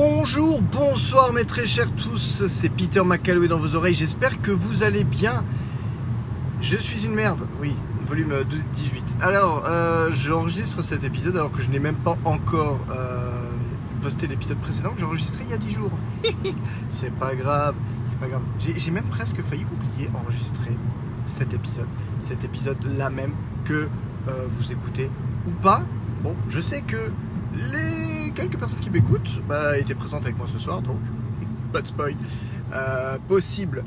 Bonjour, bonsoir mes très chers tous, c'est Peter McCalloway dans vos oreilles, j'espère que vous allez bien. Je suis une merde, oui, volume 18. Alors, euh, j'enregistre cet épisode alors que je n'ai même pas encore euh, posté l'épisode précédent que j'ai enregistré il y a 10 jours. c'est pas grave, c'est pas grave. J'ai même presque failli oublier enregistrer cet épisode, cet épisode-là même que euh, vous écoutez ou pas. Bon, je sais que les quelques personnes qui m'écoutent bah, étaient présentes avec moi ce soir, donc pas de spoil. Euh, possible.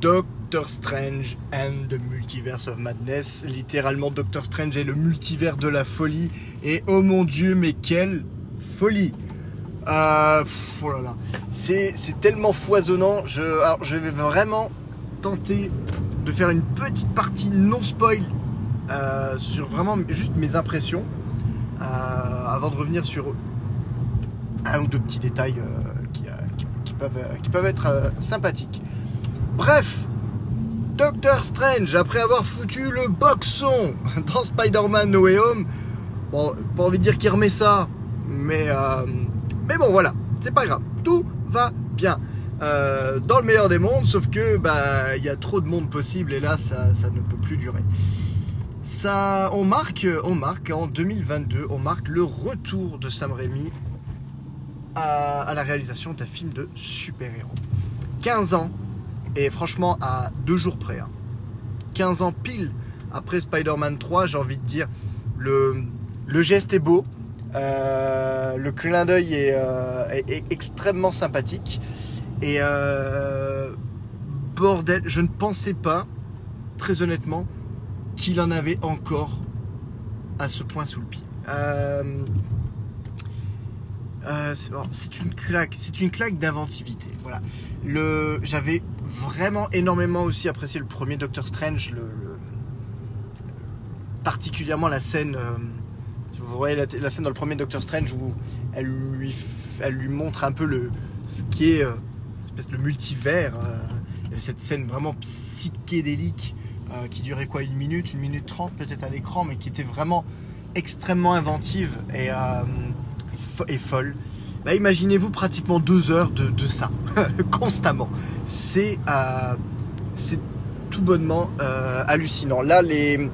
Doctor Strange and the Multiverse of Madness. Littéralement, Doctor Strange est le multivers de la folie. Et oh mon dieu, mais quelle folie! Euh, oh. C'est, tellement foisonnant. Je, je vais vraiment tenter de faire une petite partie non spoil euh, sur vraiment juste mes impressions. Euh, avant de revenir sur un ou deux petits détails euh, qui, peuvent, qui peuvent être sympathiques. Bref, Doctor Strange, après avoir foutu le boxon dans Spider-Man No Home, bon, pas envie de dire qu'il remet ça, mais, mais bon, voilà, c'est pas grave, tout va bien. dans le meilleur des mondes, sauf que bah il y a trop de monde possible et là ça ne peut plus durer on marque, on marque en 2022, on marque le retour de Sam Raimi à, la réalisation d'un film de super-héros. 15 ans, et franchement à deux jours près. 15 hein. ans pile après Spider-Man 3, j'ai envie de dire, le, geste est beau, euh, le clin d'œil euh, est, extrêmement sympathique. Et euh, bordel, je ne pensais pas, très honnêtement, qu'il en avait encore à ce point sous le pied. Euh, euh, c'est une claque, c'est une claque d'inventivité. Voilà. Le, j'avais vraiment énormément aussi apprécié le premier Doctor Strange, le, particulièrement la scène. Euh, vous voyez la, scène dans le premier Doctor Strange où elle lui, montre un peu le, ce qui est de multivers. cette scène vraiment psychédélique euh, qui durait quoi Une minute, une minute trente peut-être à l'écran, mais qui était vraiment extrêmement inventive et, euh, folle. Bah, imaginez-vous pratiquement deux heures de, de ça, constamment. C'est euh, c'est tout bonnement hallucinant. Là, les.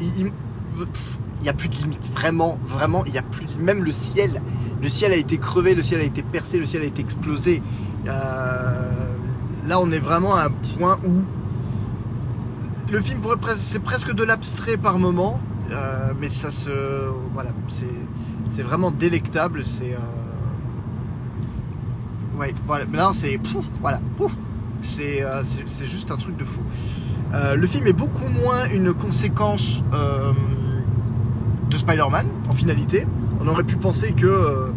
Il n'y a plus de limite. Vraiment, vraiment, il a plus. Même le ciel. Le ciel a été crevé, le ciel a été percé, le ciel a été explosé. là, on est vraiment à un point où le film c'est presque de l'abstrait par moment, euh, mais ça se, voilà, c'est vraiment délectable. C'est, euh, ouais, voilà, là c'est, voilà, euh, c'est juste un truc de fou. le film est beaucoup moins une conséquence de Spider-Man en finalité. On aurait pu penser que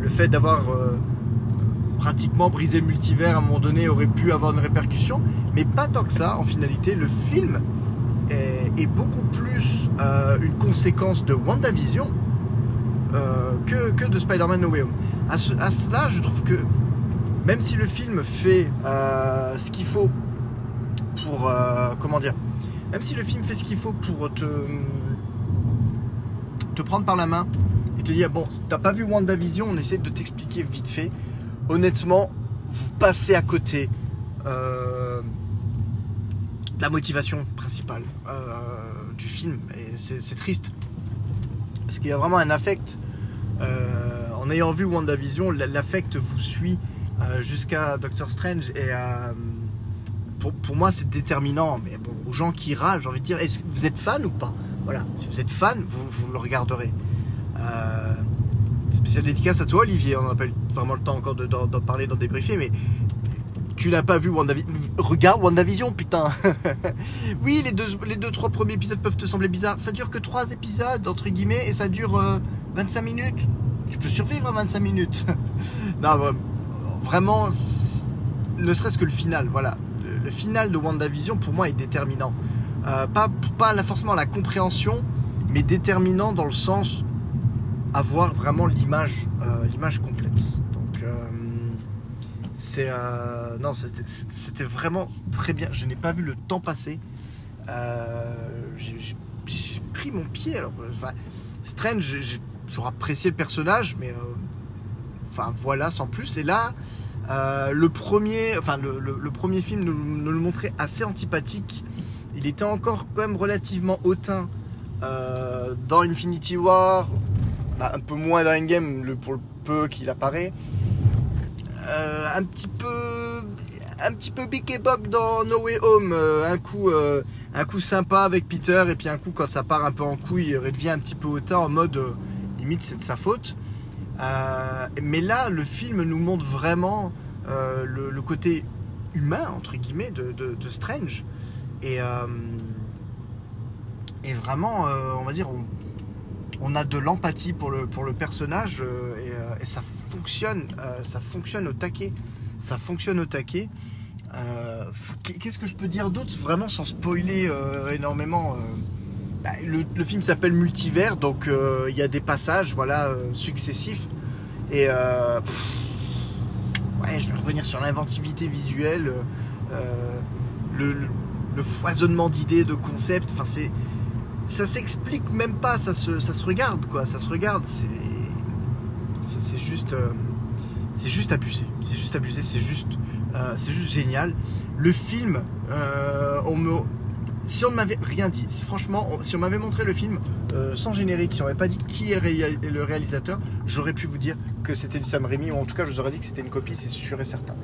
le fait d'avoir pratiquement briser le multivers à un moment donné aurait pu avoir une répercussion, mais pas tant que ça. En finalité, le film est, beaucoup plus euh, une conséquence de WandaVision euh, que, que, de Spider-Man No Way Home. À, cela, je trouve que même si le film fait euh, ce qu'il faut pour comment dire, même si le film fait ce qu'il faut pour te te prendre par la main et te dire bon, t'as pas vu WandaVision, on essaie de t'expliquer vite fait honnêtement, vous passez à côté euh, de la motivation principale euh, du film. Et c'est triste. Parce qu'il y a vraiment un affect. Euh, en ayant vu WandaVision, l'affect vous suit jusqu'à Doctor Strange. Et pour, moi, c'est déterminant. Mais bon, aux gens qui râlent, j'ai envie de dire, est-ce que vous êtes fan ou pas? Voilà, si vous êtes fan, vous, vous le regarderez. Spécial dédicace à toi, Olivier. On n'a pas eu vraiment le temps encore d'en parler, d'en débriefer, mais tu n'as pas vu WandaVision. Regarde WandaVision, putain. oui, les deux, les deux, trois premiers épisodes peuvent te sembler bizarres. Ça dure que trois épisodes, entre guillemets, et ça dure 25 euh, minutes. Tu peux survivre à 25 minutes. non, vraiment, ne serait-ce que le final, voilà. Le, final de WandaVision, pour moi, est déterminant. Euh, pas, pas forcément la compréhension, mais déterminant dans le sens avoir vraiment l'image euh, l'image complète. Donc euh, c'est euh, non c'était vraiment très bien. Je n'ai pas vu le temps passer. j'ai pris mon pied. Alors, enfin, Strange, j'ai toujours apprécié le personnage, mais enfin voilà, sans plus. Et là, le premier, enfin le, premier film nous, le montrait assez antipathique. Il était encore quand même relativement hautain dans Infinity War, bah, un peu moins dans Endgame le, pour le peu qu'il apparaît. Euh, un petit peu un petit peu Big et dans No Way Home. Euh, un, coup, euh, un coup sympa avec Peter, et puis un coup, quand ça part un peu en couille, il redevient un petit peu hautain en mode limite c'est de sa faute. mais là, le film nous montre vraiment le, côté humain, entre guillemets, de, Strange. Et, vraiment, on va dire, a de l'empathie pour le, pour le personnage et, ça fonctionne, ça fonctionne au taquet ça fonctionne au taquet. Euh, qu'est-ce que je peux dire d'autre vraiment sans spoiler euh, énormément euh, bah, le, film s'appelle Multivers, donc il y a des passages voilà, successifs. Et je vais revenir sur l'inventivité visuelle, le, foisonnement d'idées, de concepts. Ça s'explique même pas, ça se, ça se regarde quoi, ça se regarde. C'est c'est juste c'est juste abusé. C'est juste abusé, c'est juste, euh, c'est juste génial. Le film, euh, on me, si on ne m'avait rien dit, franchement, si on m'avait montré le film euh, sans générique, si on m'avait pas dit qui est le réalisateur, j'aurais pu vous dire que c'était du Sam Raimi, ou en tout cas, je vous aurais dit que c'était une copie, c'est sûr et certain.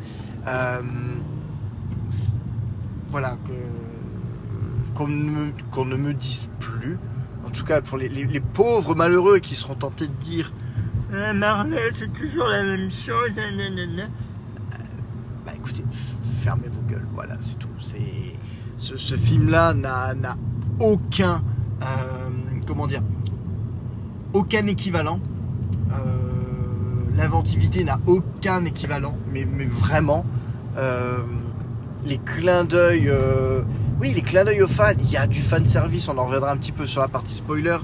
voilà, qu'on ne, me dise plus, en tout cas pour les, pauvres malheureux qui seront tentés de dire euh, Marvel, c'est toujours la même chose. bah écoutez, fermez vos gueules, voilà, c'est tout. Ce, film-là n'a aucun, euh, comment dire, aucun équivalent. Euh, l'inventivité n'a aucun équivalent, mais, mais vraiment, les clins d'œil, oui, les clins d'œil aux fans. Il y a du fan service. On en reviendra un petit peu sur la partie spoiler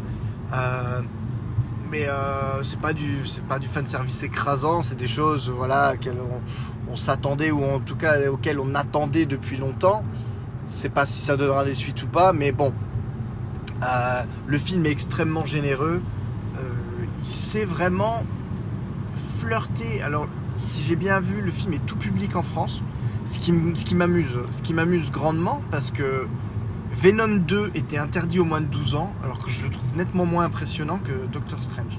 mais euh, c'est pas du c'est fan service écrasant c'est des choses voilà on, on s'attendait ou en tout cas auxquelles on attendait depuis longtemps c'est pas si ça donnera des suites ou pas mais bon euh, le film est extrêmement généreux euh, il sait vraiment flirter alors si j'ai bien vu le film est tout public en France ce qui, m'amuse ce qui m'amuse grandement parce que Venom 2 était interdit au moins de 12 ans, alors que je le trouve nettement moins impressionnant que Doctor Strange.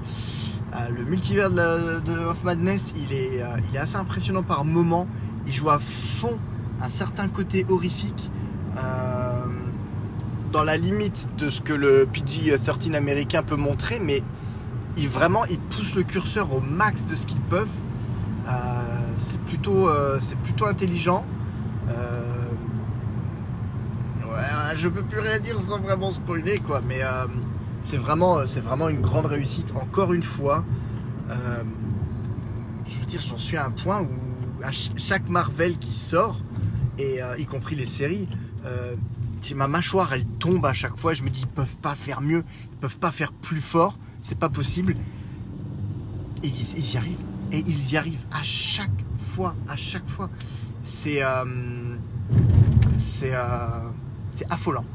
Euh, le multivers de, of Madness, il est, euh, il est assez impressionnant par moments. Il joue à fond un certain côté horrifique, euh, dans la limite de ce que le PG-13 américain peut montrer, mais vraiment, il pousse le curseur au max de ce qu'ils peuvent. C'est plutôt, c'est plutôt intelligent je peux plus rien dire sans vraiment spoiler quoi, mais euh, c'est vraiment, c'est vraiment une grande réussite. Encore une fois, euh, je veux dire, j'en suis à un point où à chaque Marvel qui sort, et euh, y compris les séries, ma mâchoire elle tombe à chaque fois, je me dis ils peuvent pas faire mieux, ils peuvent pas faire plus fort, c'est pas possible. Et ils, y arrivent, et ils y arrivent à chaque à chaque fois. C'est c'est c'est affolant.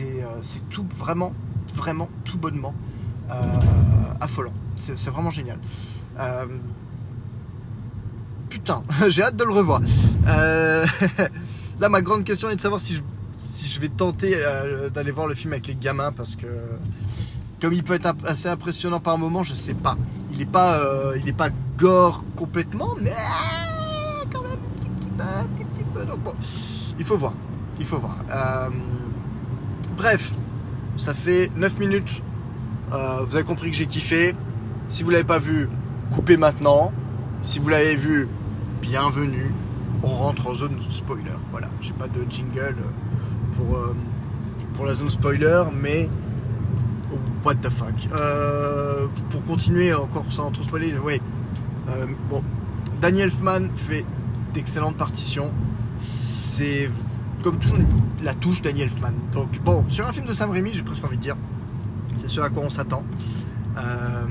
Euh, c'est tout vraiment, vraiment tout bonnement euh, affolant. C'est vraiment génial. Euh, putain, j'ai hâte de le revoir. là, ma grande question est de savoir si je, si je vais tenter d'aller voir le film avec les gamins parce que comme il peut être assez impressionnant par moment, je sais pas. Il n'est pas, il est pas gore complètement, mais quand même un petit, petit peu, un petit, petit peu. Donc bon, il faut voir il faut voir. Euh, bref, ça fait 9 minutes. Euh, vous avez compris que j'ai kiffé. Si vous l'avez pas vu, coupez maintenant. Si vous l'avez vu, bienvenue. On rentre en zone spoiler. Voilà, j'ai pas de jingle pour, euh, pour la zone spoiler, mais what the fuck. pour continuer encore sans trop spoiler, ouais. bon, Daniel Elfman fait d'excellentes partitions. C'est comme toujours, la touche Daniel Elfman. Donc, bon, sur un film de Sam Raimi, j'ai presque envie de dire, c'est ce à quoi on s'attend. Euh,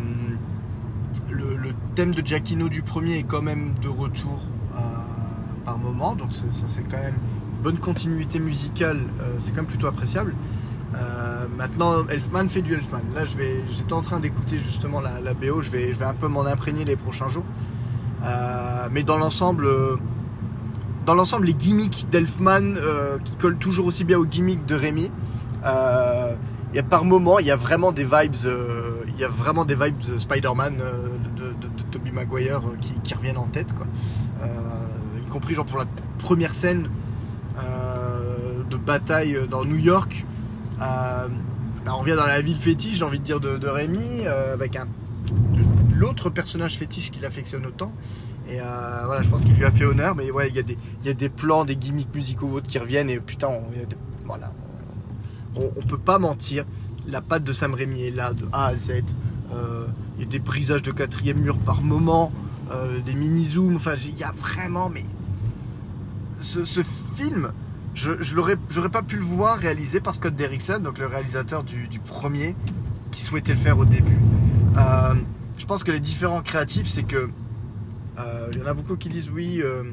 le, thème de Giacchino du premier est quand même de retour euh, par moment, donc c'est quand même bonne continuité musicale, euh, c'est quand même plutôt appréciable. maintenant, Elfman fait du Elfman. Là, je vais, j'étais en train d'écouter justement la, BO, je vais, un peu m'en imprégner les prochains jours. Mais dans l'ensemble, dans l'ensemble, les gimmicks d'Elfman euh, qui collent toujours aussi bien aux gimmicks de Rémi. Euh, y a par moment, il y a vraiment des vibes, euh, il y vraiment des vibes de Spider-Man euh, de, de, de Tobey Maguire qui, reviennent en tête, y compris pour la première scène de bataille dans New York. Bah, on revient dans la ville fétiche, j'ai envie de dire, de, Rémi, avec l'autre personnage fétiche qu'il affectionne autant. Et euh, voilà, je pense qu'il lui a fait honneur. Mais ouais, il y, a des- y a des plans, des gimmicks musicaux ou autres qui reviennent. Et putain, on, des- voilà, on, peut pas mentir. La patte de Sam Raimi est là de A à Z. Euh, il y a des brisages de quatrième mur par moment, euh, des mini-zooms. Enfin, il y a vraiment. Mais ce, film, je, je l'aurais, j'aurais pas pu le voir réalisé par Scott Derrickson, donc le réalisateur du, du premier, qui souhaitait le faire au début. Je pense que les différents créatifs, c'est que il y en a beaucoup qui disent oui, euh,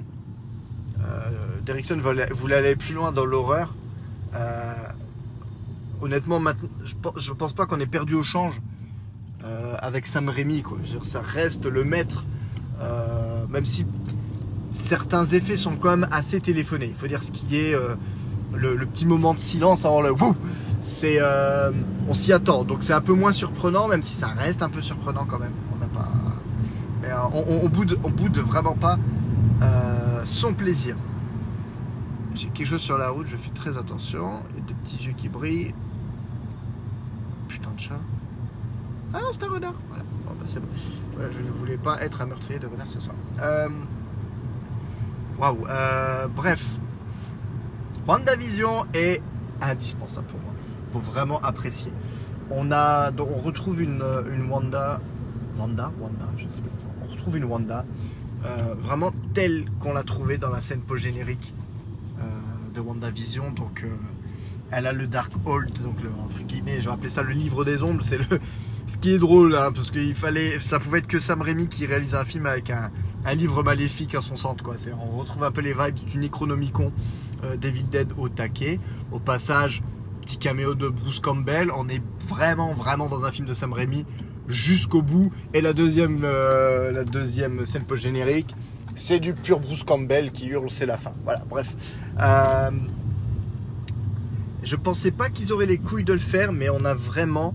euh, Derrickson voulait, aller plus loin dans l'horreur. Euh, honnêtement, je, pe- je pense pas qu'on ait perdu au change euh, avec Sam Raimi. Ça reste le maître, euh, même si certains effets sont quand même assez téléphonés. Il faut dire ce qui est euh, le, petit moment de silence avant le wouh. Euh, on s'y attend, donc c'est un peu moins surprenant, même si ça reste un peu surprenant quand même. Euh, on, boude, vraiment pas euh, son plaisir. J'ai quelque chose sur la route, je fais très attention. Il y a des petits yeux qui brillent. Putain de chat. Ah non, c'est un renard. Voilà, bah, je ne voulais pas être un meurtrier de renard ce soir. Euh, Waouh. euh, bref. WandaVision est indispensable pour moi. Pour vraiment apprécier. On a, on retrouve une, Wanda, Wanda, Wanda, je sais pas. On retrouve une Wanda euh, vraiment telle qu'on l'a trouvée dans la scène post-générique euh, de WandaVision. Donc, euh, elle a le Dark Hold, donc entre guillemets, je vais appeler ça le livre des ombres. C'est le, ce qui est drôle, hein, parce qu'il fallait, ça pouvait être que Sam Raimi qui réalise un film avec un, livre maléfique à son centre. C'est, on retrouve un peu les vibes du Necronomicon, euh, Devil Dead au taquet. Au passage, petit caméo de Bruce Campbell. On est vraiment, vraiment dans un film de Sam Raimi jusqu'au bout. Et la deuxième, euh, la deuxième scène post-générique, c'est du pur Bruce Campbell qui hurle, c'est la fin. Voilà, bref. Euh, je pensais pas qu'ils auraient les couilles de le faire, mais on a vraiment.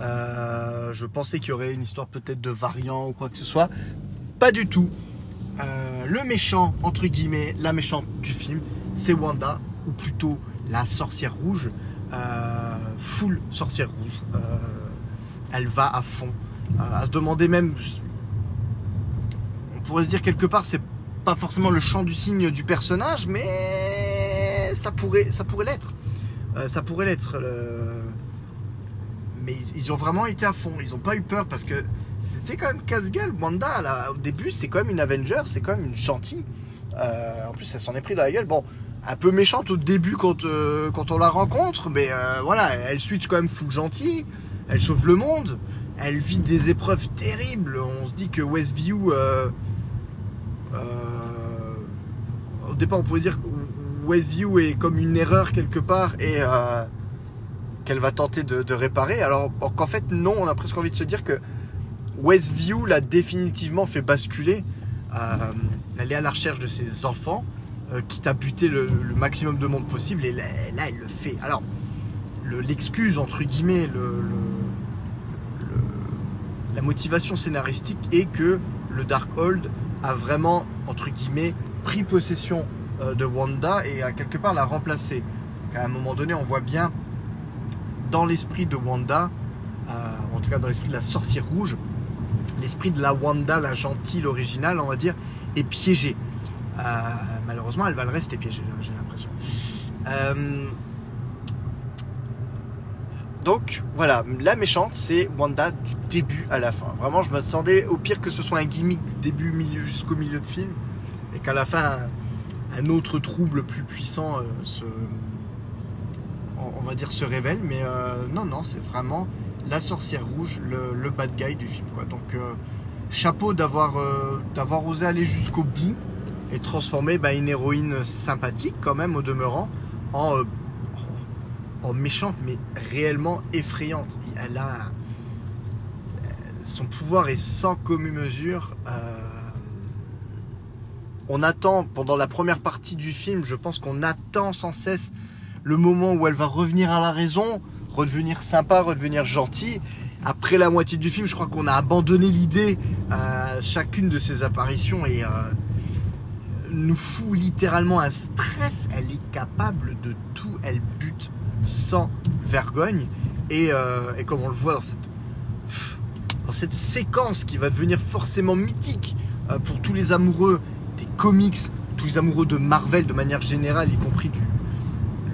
euh, je pensais qu'il y aurait une histoire peut-être de variant ou quoi que ce soit. Pas du tout. Euh, le méchant, entre guillemets, la méchante du film, c'est Wanda, ou plutôt la sorcière rouge. Full sorcière rouge. Euh, elle va à fond. Euh, à se demander même. On pourrait se dire quelque part, c'est pas forcément le champ du signe du personnage, mais ça pourrait, l'être. Euh, ça pourrait l'être. le- Mais ils, ont vraiment été à fond. Ils ont pas eu peur parce que c'était quand même casse-gueule. Wanda, au début, c'est quand même une Avenger, c'est quand même une gentille. Euh, en plus, elle s'en est pris dans la gueule. Bon, un peu méchante au début quand, euh, on la rencontre, mais euh, voilà, elle switch quand même full gentille. Elle sauve le monde. Elle vit des épreuves terribles. On se dit que Westview. euh, euh, au départ, on pourrait dire que Westview est comme une erreur quelque part et euh, qu'elle va tenter de, réparer. Alors qu'en fait, non, on a presque envie de se dire que Westview l'a définitivement fait basculer. Elle est à la recherche de ses enfants, quitte à buter le, le maximum de monde possible, et là, là, elle le fait. Alors, le- l'excuse, entre guillemets, le, la motivation scénaristique est que le Darkhold a vraiment, entre guillemets, pris possession euh, de Wanda et a quelque part la remplacé. Donc, à un moment donné, on voit bien dans l'esprit de Wanda, euh, en tout cas dans l'esprit de la sorcière rouge, l'esprit de la Wanda, la gentille, l'originale, on va dire, est piégé. Euh, malheureusement, elle va le rester piégée, j'ai l'impression. Donc voilà, la méchante, c'est Wanda du début à la fin. Vraiment, je m'attendais au pire que ce soit un gimmick du début jusqu'au milieu de film, et qu'à la fin, un, autre trouble plus puissant euh, se, on, va dire, se révèle. Mais euh, non, non, c'est vraiment la sorcière rouge, le, bad guy du film. Quoi. Donc euh, chapeau d'avoir d'avoir osé aller jusqu'au bout et transformer bah, une héroïne sympathique quand même au demeurant en en méchante mais réellement effrayante. Elle a son pouvoir est sans commune mesure. Euh, on attend pendant la première partie du film, je pense qu'on attend sans cesse le moment où elle va revenir à la raison, redevenir sympa, redevenir gentille. Après la moitié du film, je crois qu'on a abandonné l'idée. Euh, chacune de ses apparitions et euh, nous fout littéralement un stress. Elle est capable de tout. Elle bute sans vergogne. Et, euh, et comme on le voit dans cette, séquence qui va devenir forcément mythique euh, pour tous les amoureux des comics, tous les amoureux de Marvel de manière générale, y compris du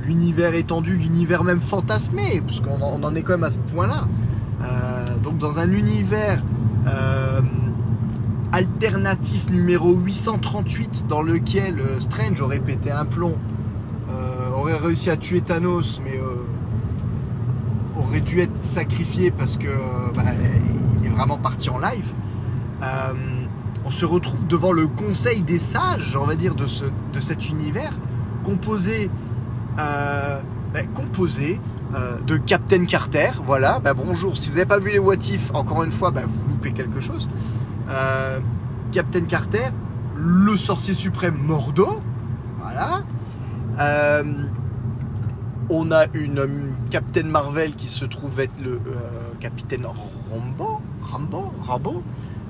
l'univers étendu, l'univers même fantasmé, parce qu'on en, est quand même à ce point-là. Euh, donc dans un univers alternatif numéro 838 dans lequel Strange aurait pété un plomb, aurait réussi à tuer Thanos, mais euh, aurait dû être sacrifié parce que euh, bah, il est vraiment parti en live. Euh, on se retrouve devant le conseil des sages, on va dire, de, ce, de cet univers, composé, bah, composé de Captain Carter. Voilà, bah, bonjour. Si vous n'avez pas vu les What If, encore une fois, vous loupez quelque chose. Captain Carter, le sorcier suprême Mordo. Voilà. On a une euh, Captain Marvel qui se trouve être le euh, capitaine Rambo. Rambo Rambo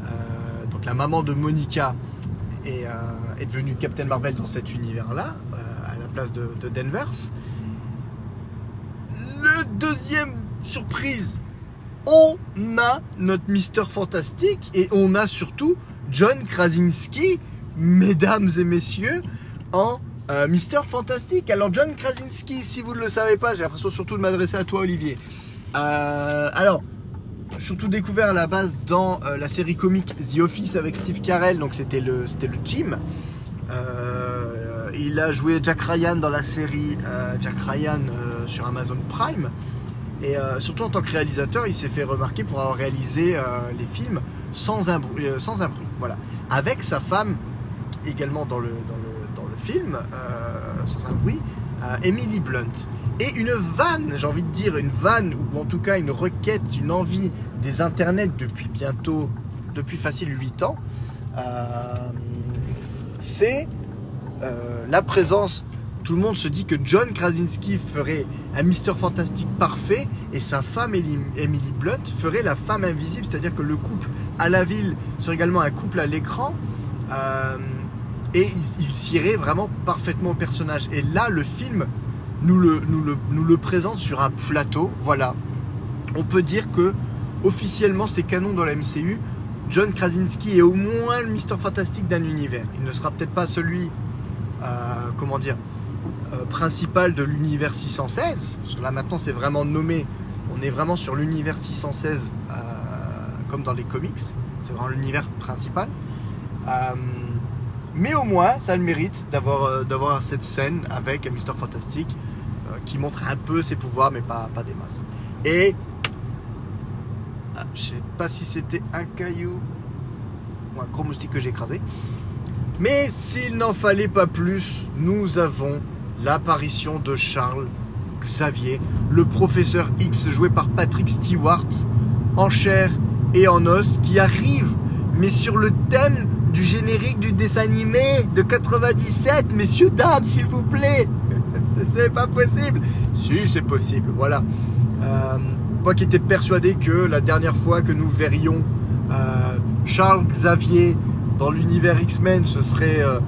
Euh, Donc la maman de Monica est, euh, est devenue Captain Marvel dans cet univers-là, à la place de, de Danvers. Le deuxième surprise, on a notre Mister Fantastique et on a surtout John Krasinski, mesdames et messieurs, en euh, Mister Fantastique. Alors John Krasinski, si vous ne le savez pas, j'ai l'impression surtout de m'adresser à toi Olivier. Euh, alors, surtout découvert à la base dans euh, la série comique The Office avec Steve Carell, donc c'était le, c'était le Jim. Euh, il a joué Jack Ryan dans la série Jack Ryan sur Amazon Prime. Et surtout en tant que réalisateur, il s'est fait remarquer pour avoir réalisé les films sans un, bruit, sans un bruit. Voilà. Avec sa femme, également dans le, dans le, dans le film, euh, sans un bruit, Emily Blunt. Et une vanne, j'ai envie de dire, une vanne, ou en tout cas une requête, une envie des internets depuis bientôt, depuis facile 8 ans, euh, c'est euh, la présence tout le monde se dit que John Krasinski ferait un Mister Fantastique parfait et sa femme Emily Blunt ferait la femme invisible, c'est-à-dire que le couple à la ville serait également un couple à l'écran et il, il s'irait vraiment parfaitement au personnage. Et là, le film nous le, nous le, nous le présente sur un plateau. Voilà, on peut dire que officiellement c'est canon dans la MCU. John Krasinski est au moins le Mister Fantastique d'un univers. Il ne sera peut-être pas celui, euh, comment dire, euh, principal de l'univers 616. Parce que là maintenant c'est vraiment nommé. On est vraiment sur l'univers 616 euh, comme dans les comics. C'est vraiment l'univers principal. Mais au moins, ça a le mérite d'avoir euh, cette scène avec Mister Fantastique euh, qui montre un peu ses pouvoirs, mais pas, pas des masses. Et ah, je sais pas si c'était un caillou ou un gros moustique que j'ai écrasé. Mais s'il n'en fallait pas plus, nous avons l'apparition de Charles Xavier, le professeur X joué par Patrick Stewart, en chair et en os, qui arrive, mais sur le thème du générique du dessin animé de 97, messieurs, dames, s'il vous plaît. C'est- pas possible. Si, c'est possible, voilà. Euh, moi qui étais persuadé que la dernière fois que nous verrions euh, Charles Xavier dans l'univers X-Men, ce serait euh,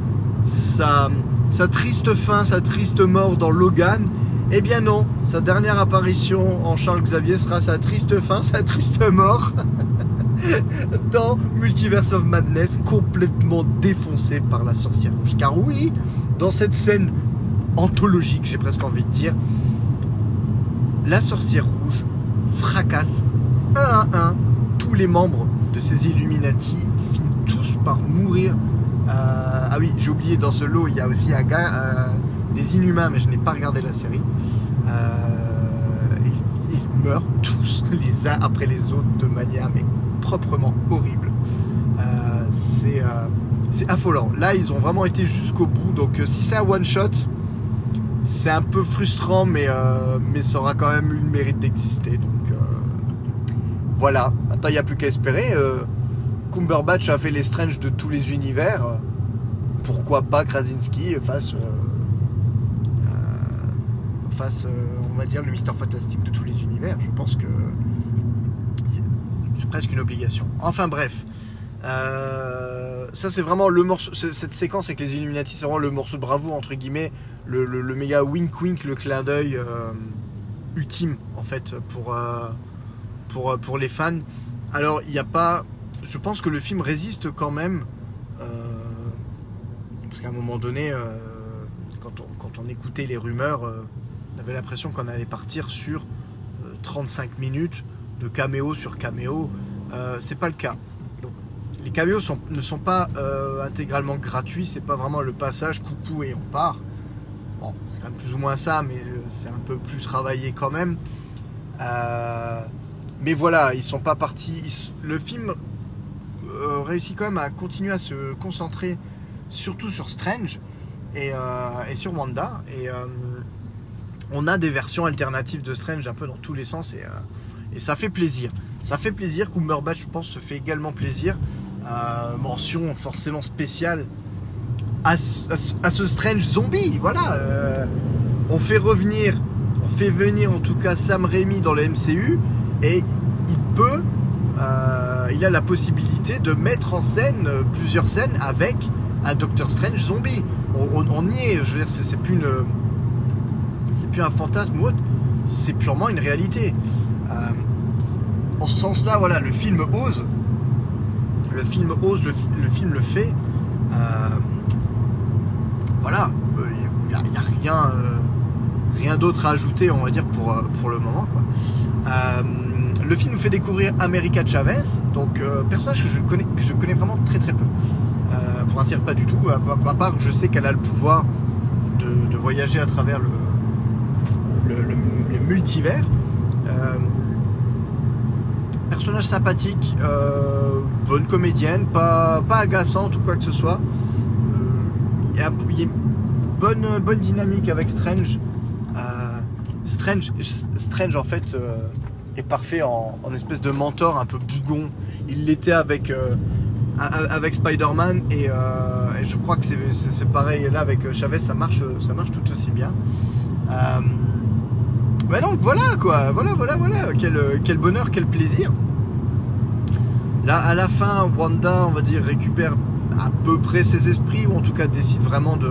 sa, sa triste fin, sa triste mort dans Logan. Eh bien non, sa dernière apparition en Charles Xavier sera sa triste fin, sa triste mort dans Multiverse of Madness, complètement défoncé par la sorcière rouge. Car oui, dans cette scène anthologique, j'ai presque envie de dire, la sorcière rouge fracasse un à un tous les membres de ces Illuminati. Ils finissent tous par mourir. Euh, ah oui, j'ai oublié, dans ce lot, il y a aussi un gars, euh, des Inhumains, mais je n'ai pas regardé la série. Euh, ils, meurent tous, les uns après les autres, de manière mais proprement horrible. Euh, c'est euh, c'est affolant. Là, ils ont vraiment été jusqu'au bout. Donc, euh, si c'est un one-shot, c'est un peu frustrant, mais, ça aura quand même eu le mérite d'exister. Donc, voilà. Maintenant, il n'y a plus qu'à espérer. Cumberbatch a fait les Strange de tous les univers. pourquoi pas Krasinski face, face on va dire, le mystère fantastique de tous les univers. Je pense que c'est presque une obligation. Enfin bref. Euh, ça c'est vraiment le morceau, cette séquence avec les Illuminati, c'est vraiment le morceau de entre guillemets, le, le- méga wink wink, le clin d'œil euh, ultime en fait pour, euh, pour, pour les fans. Alors il n'y a pas, je pense que le film résiste quand même, parce qu'à un moment donné, quand, on, quand on écoutait les rumeurs, on avait l'impression qu'on allait partir sur euh, 35 minutes de caméo sur caméo. Euh, c'est pas le cas. Donc, les caméos ne sont pas euh, intégralement gratuits, c'est pas vraiment le passage coucou et on part. Bon, c'est quand même plus ou moins ça, mais euh, c'est un peu plus travaillé quand même. Mais voilà, ils sont pas partis. le film réussit quand même à continuer à se concentrer surtout sur Strange et, sur Wanda. Et on a des versions alternatives de Strange un peu dans tous les sens et ça fait plaisir. Ça fait plaisir. Cumberbatch, je pense, se fait également plaisir. Euh, mention forcément spéciale à, ce- Strange zombie. Voilà. euh, on fait revenir, on fait venir en tout cas Sam Raimi dans le MCU et il peut, euh, il a la possibilité de mettre en scène plusieurs scènes avec un Doctor Strange zombie. On, on- y est. Je veux dire, c'est plus une, c'est plus un fantasme ou autre. C'est purement une réalité. Euh, en ce sens-là, voilà, le film ose. Le film ose, le, fi- le film le fait. Euh, voilà, il n'y a, euh, rien d'autre à ajouter, on va dire, pour, euh, le moment. Quoi. Euh, le film nous fait découvrir America Chavez, donc euh, personnage que je connais, vraiment très très peu. Euh, pour ainsi dire, pas du tout. À, à- part, je sais qu'elle a le pouvoir de, voyager à travers le multivers. Personnage sympathique, euh, bonne comédienne, pas, pas agaçante ou quoi que ce soit. Euh, Il y a, bonne, bonne dynamique avec Strange. Euh, Strange, Strange en fait est parfait en, espèce de mentor un peu bougon. Il l'était avec, avec Spider-Man et, je crois que c'est pareil là avec Chavez, ça marche, ça marche tout aussi bien. Bah donc voilà quoi, voilà, voilà, voilà, quel, quel bonheur, quel plaisir. Là, à la fin, Wanda, on va dire, récupère à peu près ses esprits, ou en tout cas décide vraiment de,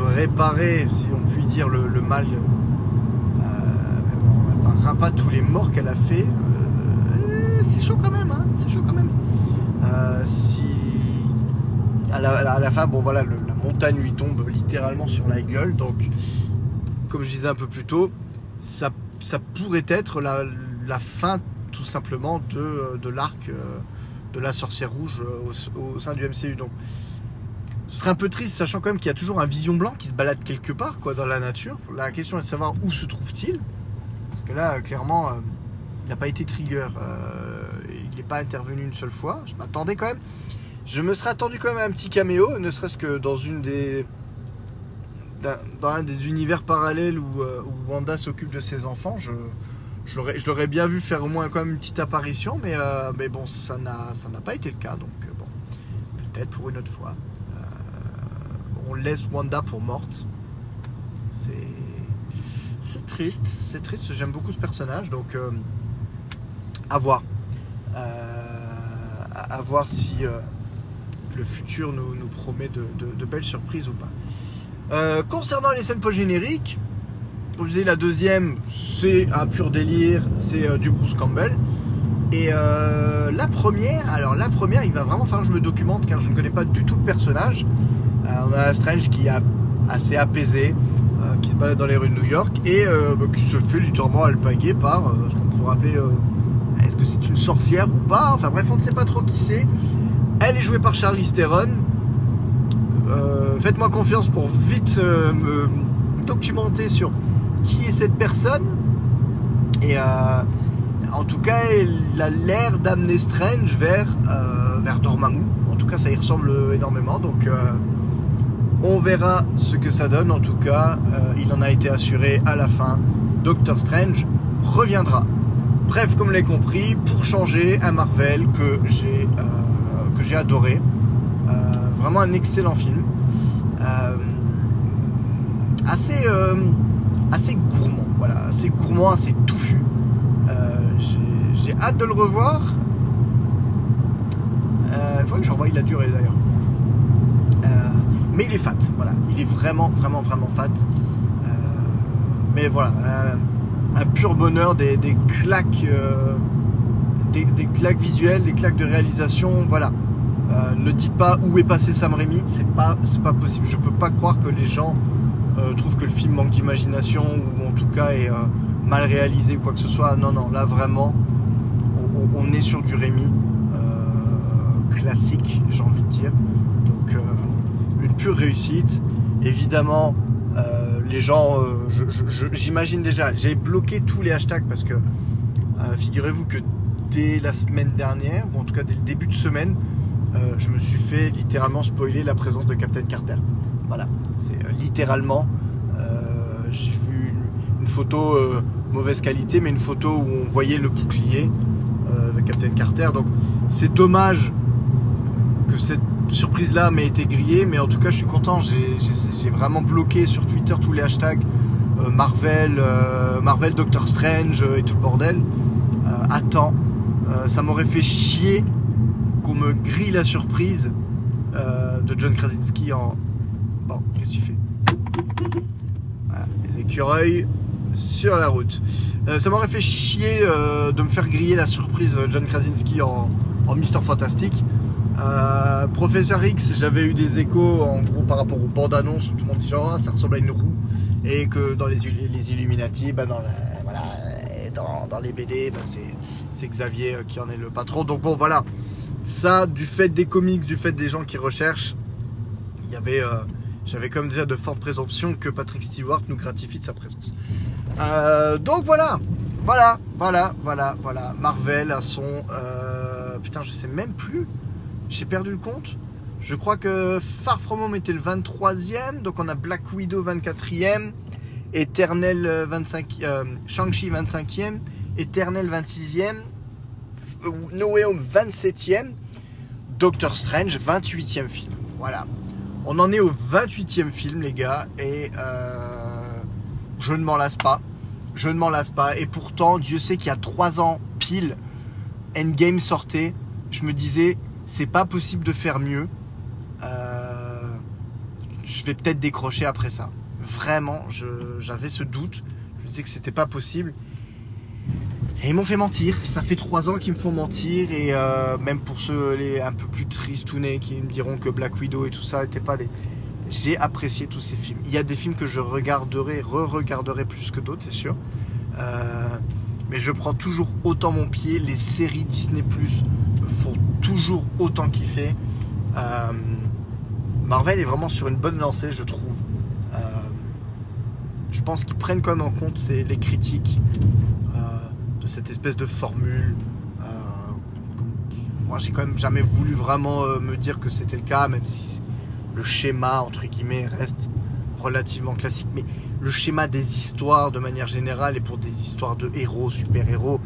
réparer, si on peut dire, le, mal. Euh, mais pas tous les morts qu'elle a fait. Euh, c'est chaud quand même, hein, c'est chaud quand même. Euh, si à la, fin, bon voilà, la montagne lui tombe littéralement sur la gueule, donc comme je disais un peu plus tôt, ça, pourrait être la fin tout simplement de, de l'arc euh, de la sorcière rouge euh, au, sein du MCU. Donc ce serait un peu triste, sachant quand même qu'il y a toujours un vision blanc qui se balade quelque part quoi, dans la nature. La question est de savoir où se trouve-t-il. Parce que là, euh, clairement, euh, il n'a pas été trigger. euh, il n'est pas intervenu une seule fois. Je m'attendais quand même. Je me serais attendu quand même à un petit caméo, ne serait-ce que dans une des un des univers parallèles où, euh, où Wanda s'occupe de ses enfants, je, je l'aurais bien vu faire au moins quand même une petite apparition, mais, euh, mais bon, ça n'a pas été le cas, donc euh, bon, peut-être pour une autre fois. Euh, on laisse Wanda pour morte. C'est triste, c'est triste. J'aime beaucoup ce personnage, donc euh, à voir, Euh, à, voir si euh, le futur nous, nous promet de, de- de belles surprises ou pas. Concernant les scènes post-génériques, comme je disais, la deuxième, c'est un pur délire, c'est euh, du Bruce Campbell. Et euh, la première, alors la première, il va vraiment falloir que je me documente car je ne connais pas du tout le personnage. Euh, on a Strange qui est assez apaisé, qui se balade dans les rues de New York et bah, qui se fait littéralement alpaguer par ce qu'on pourrait appeler. Est-ce que c'est une sorcière ou pas? Enfin bref, on ne sait pas trop qui c'est. Elle est jouée par Charlize Theron. Faites-moi confiance pour vite me documenter sur qui est cette personne. Et euh, en tout cas, elle a l'air d'amener Strange vers, euh, vers Dormammu. En tout cas, ça y ressemble énormément. Donc, euh, on verra ce que ça donne. En tout cas, euh, il en a été assuré à la fin. Doctor Strange reviendra. Bref, comme vous l'avez compris, pour changer un Marvel que j'ai que j'ai adoré. Vraiment un excellent film. Assez, euh, assez gourmand, voilà, assez gourmand, assez touffu. Euh, j'ai- hâte de le revoir. Euh, Il faudrait que j'envoie la durée d'ailleurs. Mais il est fat, voilà. Il est vraiment, vraiment, vraiment fat. Mais voilà, un, pur bonheur, des, des claques, des, des claques visuelles, des claques de réalisation, voilà. Ne dites pas où est passé Sam Raimi, c'est pas, pas possible. Je peux pas croire que les gens euh, trouvent que le film manque d'imagination ou en tout cas est euh, mal réalisé ou quoi que ce soit. Non, non, là vraiment, on, est sur du Raimi euh, classique, j'ai envie de dire. Donc, une pure réussite. Évidemment, les gens, j'imagine déjà, j'ai bloqué tous les hashtags parce que figurez-vous que dès la semaine dernière, ou en tout cas dès le début de semaine, je me suis fait littéralement spoiler la présence de Captain Carter. Voilà, c'est euh, littéralement. euh, j'ai vu une, photo euh, mauvaise qualité, mais une photo où on voyait le bouclier de Captain Carter. Donc c'est dommage que cette surprise-là m'ait été grillée, mais en tout cas je suis content. J'ai- vraiment bloqué sur Twitter tous les hashtags Marvel, Marvel, Doctor Strange et tout le bordel. Attends, ça m'aurait fait chier qu'on me grille la surprise de John Krasinski en. Bon, qu'est-ce que tu fais? Voilà, les écureuils sur la route. Euh, ça m'aurait fait chier euh, de me faire griller la surprise de John Krasinski en, Mister Fantastic. Euh, Professeur X, j'avais eu des échos en gros par rapport aux bandes annonces où tout le monde dit genre Ah, ça ressemble à une roue et que dans les, Illu- les Illuminati, bah, dans, voilà, dans, les BD, bah, c'est, Xavier euh, qui en est le patron. Donc bon voilà, ça du fait des comics, du fait des gens qui recherchent, il y avait, euh, j'avais comme déjà de fortes présomptions que Patrick Stewart nous gratifie de sa présence. Euh, donc voilà, voilà, voilà, voilà, voilà. Marvel a son, euh, putain, je sais même plus. J'ai perdu le compte. Je crois que Far From Home était le 23e, donc on a Black Widow 24e, Eternal euh, 25, euh, Shang-Chi 25e, Eternal 26e, euh, No Way Home 27e, Doctor Strange 28e film. Voilà. On en est au 28e film, les gars, et euh, je ne m'en lasse pas. Je ne m'en lasse pas. Et pourtant, Dieu sait qu'il y a 3 ans pile, Endgame sortait. Je me disais, c'est pas possible de faire mieux. Euh, je vais peut-être décrocher après ça. Vraiment, j'avais ce doute. Je me disais que c'était pas possible. Et ils m'ont fait mentir. Ça fait trois ans qu'ils me font mentir. Et euh, même pour ceux les un peu plus tristounets qui me diront que Black Widow et tout ça n'étaient pas des. J'ai apprécié tous ces films. Il y a des films que je regarderai, re-regarderai plus que d'autres, c'est sûr. Euh, mais je prends toujours autant mon pied. Les séries Disney Plus me font toujours autant kiffer. Euh, Marvel est vraiment sur une bonne lancée, je trouve. Je pense qu'ils prennent quand même en compte les critiques cette espèce de formule. Euh, moi, j'ai quand même jamais voulu vraiment euh, me dire que c'était le cas, même si le schéma entre guillemets reste relativement classique. Mais le schéma des histoires de manière générale et pour des histoires de héros, super-héros,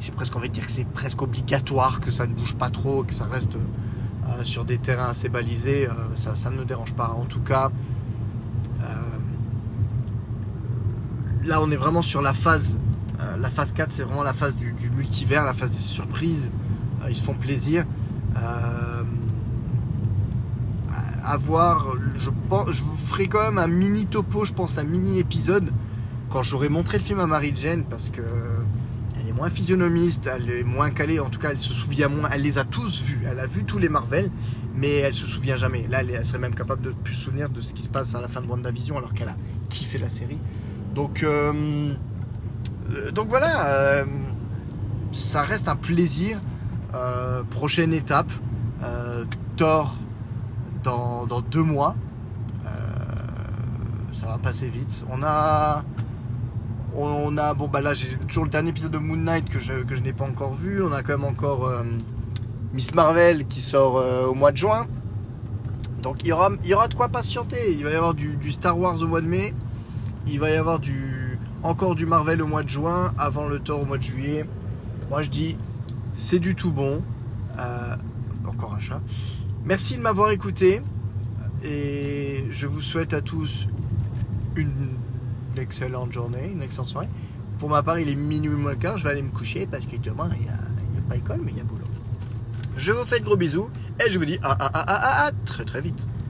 j'ai presque envie de dire que c'est presque obligatoire que ça ne bouge pas trop, que ça reste euh, sur des terrains assez balisés. ça, ça ne me dérange pas. En tout cas, là on est vraiment sur la phase. Euh, la phase 4, c'est vraiment la phase du, multivers, la phase des surprises. Euh, ils se font plaisir. Euh, à voir, je, pense, je vous ferai quand même un mini topo, je pense, un mini épisode quand j'aurai montré le film à Marie-Jane parce que elle est moins physionomiste, elle est moins calée, en tout cas elle se souvient moins, elle les a tous vus, elle a vu tous les Marvel, mais elle se souvient jamais. Là elle, serait même capable de se souvenir de ce qui se passe à la fin de WandaVision alors qu'elle a kiffé la série. Donc, euh, euh, donc voilà, euh, ça reste un plaisir. Euh, prochaine étape, euh, Thor dans, deux mois. Euh, ça va passer vite. On a. On a. Bon, bah là, j'ai toujours le dernier épisode de Moon Knight que je, n'ai pas encore vu. On a quand même encore euh, Miss Marvel qui sort euh, au mois de juin. Donc il y aura, il de quoi patienter. Il va y avoir du Star Wars au mois de mai. Il va y avoir du, encore du Marvel au mois de juin, avant le Thor au mois de juillet. Moi je dis, c'est du tout bon. Euh, encore un chat. Merci de m'avoir écouté et je vous souhaite à tous une excellente journée, une excellente soirée. Pour ma part, il est minuit moins le quart, je vais aller me coucher parce que demain, il n'y a, pas école, mais il y a boulot. Je vous fais de gros bisous et je vous dis à, à très très vite.